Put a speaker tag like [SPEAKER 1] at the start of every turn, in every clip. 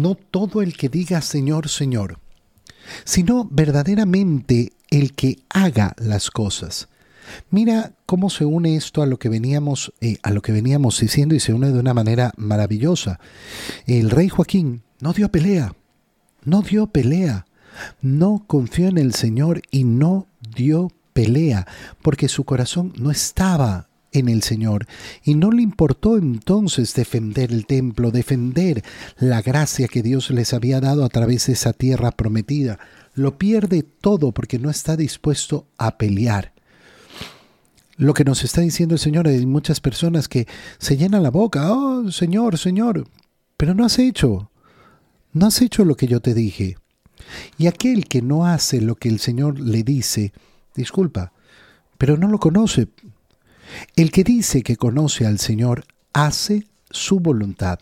[SPEAKER 1] no todo el que diga Señor, Señor, sino verdaderamente el que haga las cosas. Mira cómo se une esto a lo que veníamos, eh, a lo que veníamos diciendo y se une de una manera maravillosa. El rey Joaquín no dio pelea, no dio pelea, no confió en el Señor y no dio pelea, porque su corazón no estaba en el Señor y no le importó entonces defender el templo, defender la gracia que Dios les había dado a través de esa tierra prometida. Lo pierde todo porque no está dispuesto a pelear. Lo que nos está diciendo el Señor, hay muchas personas que se llenan la boca, oh Señor, Señor, pero no has hecho, no has hecho lo que yo te dije. Y aquel que no hace lo que el Señor le dice, disculpa, pero no lo conoce. El que dice que conoce al Señor hace su voluntad,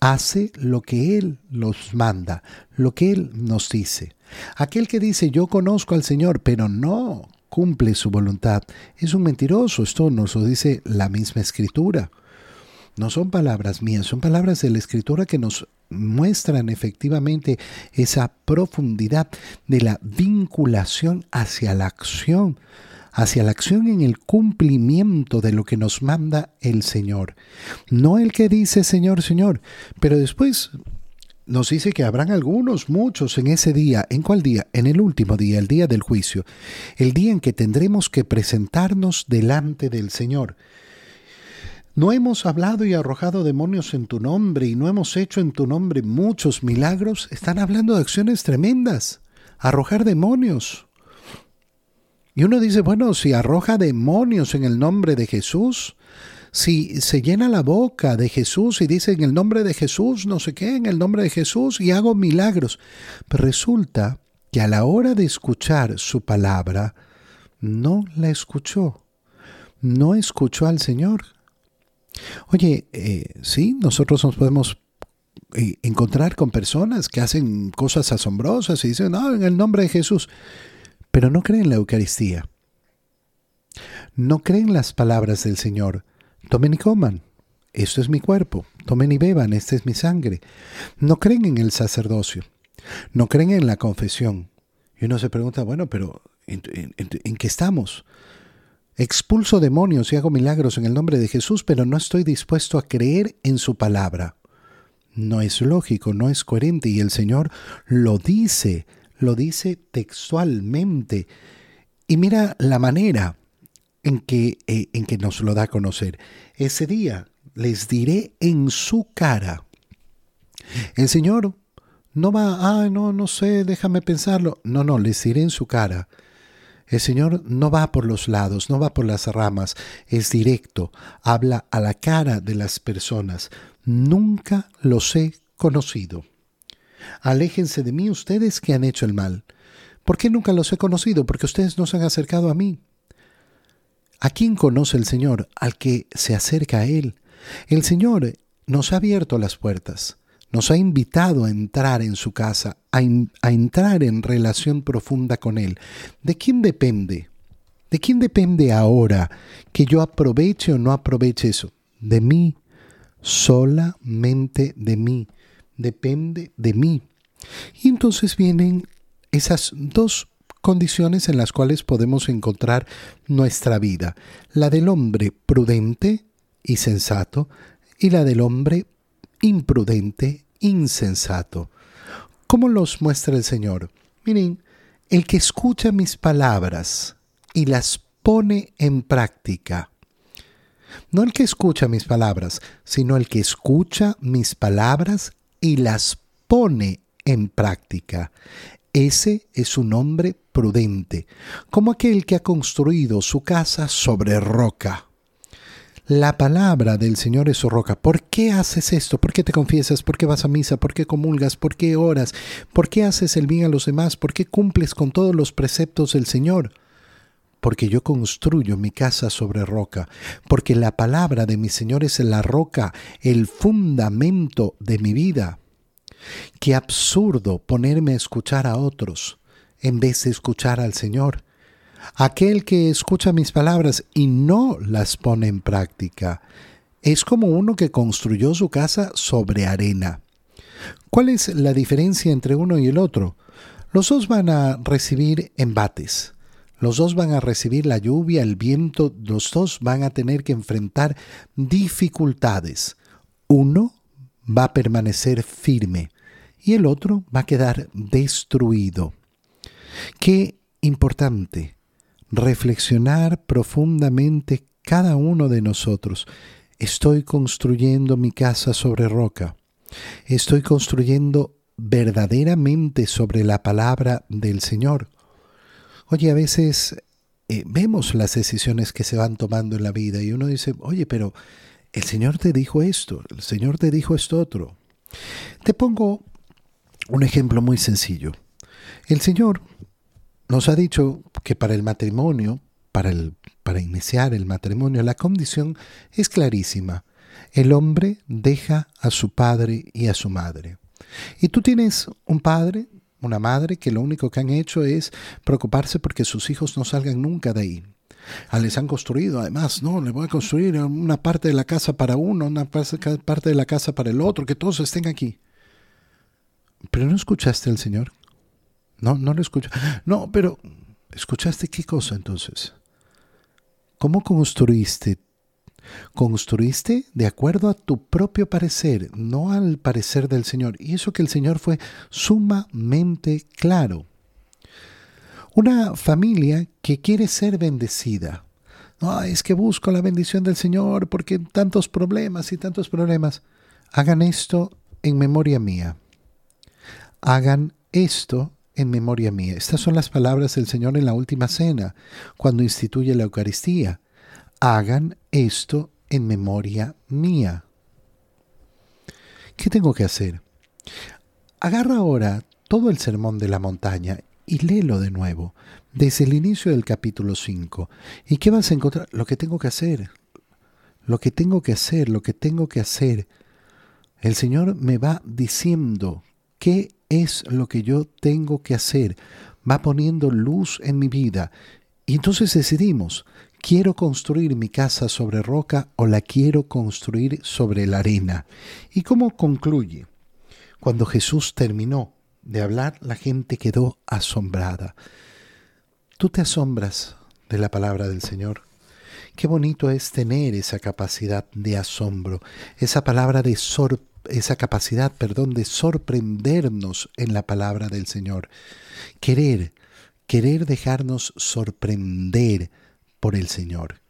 [SPEAKER 1] hace lo que Él nos manda, lo que Él nos dice. Aquel que dice yo conozco al Señor, pero no cumple su voluntad, es un mentiroso. Esto nos lo dice la misma escritura. No son palabras mías, son palabras de la escritura que nos muestran efectivamente esa profundidad de la vinculación hacia la acción, hacia la acción en el cumplimiento de lo que nos manda el Señor. No el que dice Señor, Señor, pero después nos dice que habrán algunos, muchos en ese día. ¿En cuál día? En el último día, el día del juicio, el día en que tendremos que presentarnos delante del Señor. No hemos hablado y arrojado demonios en tu nombre y no hemos hecho en tu nombre muchos milagros. Están hablando de acciones tremendas. Arrojar demonios. Y uno dice, bueno, si arroja demonios en el nombre de Jesús, si se llena la boca de Jesús y dice en el nombre de Jesús, no sé qué, en el nombre de Jesús y hago milagros. Pero resulta que a la hora de escuchar su palabra, no la escuchó. No escuchó al Señor. Oye, eh, sí, nosotros nos podemos eh, encontrar con personas que hacen cosas asombrosas y dicen, no, en el nombre de Jesús, pero no creen la Eucaristía. No creen las palabras del Señor. Tomen y coman. Esto es mi cuerpo. Tomen y beban. Esta es mi sangre. No creen en el sacerdocio. No creen en la confesión. Y uno se pregunta, bueno, pero ¿en, en qué estamos? Expulso demonios y hago milagros en el nombre de Jesús, pero no estoy dispuesto a creer en su palabra. No es lógico, no es coherente y el Señor lo dice, lo dice textualmente. Y mira la manera en que, eh, en que nos lo da a conocer. Ese día les diré en su cara. El Señor no va, ah, no, no sé, déjame pensarlo. No, no, les diré en su cara. El Señor no va por los lados, no va por las ramas, es directo, habla a la cara de las personas. Nunca los he conocido. Aléjense de mí ustedes que han hecho el mal. ¿Por qué nunca los he conocido? Porque ustedes no se han acercado a mí. ¿A quién conoce el Señor? Al que se acerca a Él. El Señor nos ha abierto las puertas nos ha invitado a entrar en su casa, a, entrar en relación profunda con Él. ¿De quién depende? ¿De quién depende ahora que yo aproveche o no aproveche eso? De mí, solamente de mí. Depende de mí. Y entonces vienen esas dos condiciones en las cuales podemos encontrar nuestra vida. La del hombre prudente y sensato y la del hombre imprudente insensato. ¿Cómo los muestra el Señor? Miren, el que escucha mis palabras y las pone en práctica. No el que escucha mis palabras, sino el que escucha mis palabras y las pone en práctica. Ese es un hombre prudente, como aquel que ha construido su casa sobre roca. La palabra del Señor es su roca. ¿Por qué haces esto? ¿Por qué te confiesas? ¿Por qué vas a misa? ¿Por qué comulgas? ¿Por qué oras? ¿Por qué haces el bien a los demás? ¿Por qué cumples con todos los preceptos del Señor? Porque yo construyo mi casa sobre roca, porque la palabra de mi Señor es la roca, el fundamento de mi vida. Qué absurdo ponerme a escuchar a otros en vez de escuchar al Señor. Aquel que escucha mis palabras y no las pone en práctica es como uno que construyó su casa sobre arena. ¿Cuál es la diferencia entre uno y el otro? Los dos van a recibir embates. Los dos van a recibir la lluvia, el viento, los dos van a tener que enfrentar dificultades. Uno va a permanecer firme y el otro va a quedar destruido. Qué importante reflexionar profundamente cada uno de nosotros. Estoy construyendo mi casa sobre roca. Estoy construyendo verdaderamente sobre la palabra del Señor. Oye, a veces eh, vemos las decisiones que se van tomando en la vida y uno dice, oye, pero el Señor te dijo esto, el Señor te dijo esto otro. Te pongo un ejemplo muy sencillo. El Señor nos ha dicho que para el matrimonio, para, iniciar el matrimonio, la condición es clarísima. El hombre deja a su padre y a su madre. Y tú tienes un padre, una madre que lo único que han hecho es preocuparse porque sus hijos no salgan nunca de ahí. Ah, les han construido, además, no, le voy a construir una parte de la casa para uno, una parte de la casa para el otro, que todos estén aquí. Pero no escuchaste al Señor. No, no lo escucho. No, pero ¿escuchaste qué cosa entonces? ¿Cómo construiste? Construiste de acuerdo a tu propio parecer, no al parecer del Señor. Y eso que el Señor fue sumamente claro. Una familia que quiere ser bendecida. Es que busco la bendición del Señor porque tantos problemas y tantos problemas. Hagan esto en memoria mía. Hagan esto en memoria mía. Estas son las palabras del Señor en la última cena, cuando instituye la Eucaristía. Hagan esto en memoria mía. ¿Qué tengo que hacer? Agarra ahora todo el sermón de la montaña y léelo de nuevo, desde el inicio del capítulo 5. ¿Y qué vas a encontrar? Lo que tengo que hacer. Lo que tengo que hacer, lo que tengo que hacer. El Señor me va diciendo qué es lo que yo tengo que hacer. Va poniendo luz en mi vida. Y entonces decidimos, ¿quiero construir mi casa sobre roca o la quiero construir sobre la arena? ¿Y cómo concluye? Cuando Jesús terminó de hablar, la gente quedó asombrada. ¿Tú te asombras de la palabra del Señor? Qué bonito es tener esa capacidad de asombro, esa palabra de sorpresa esa capacidad, perdón, de sorprendernos en la palabra del Señor. Querer, querer dejarnos sorprender por el Señor.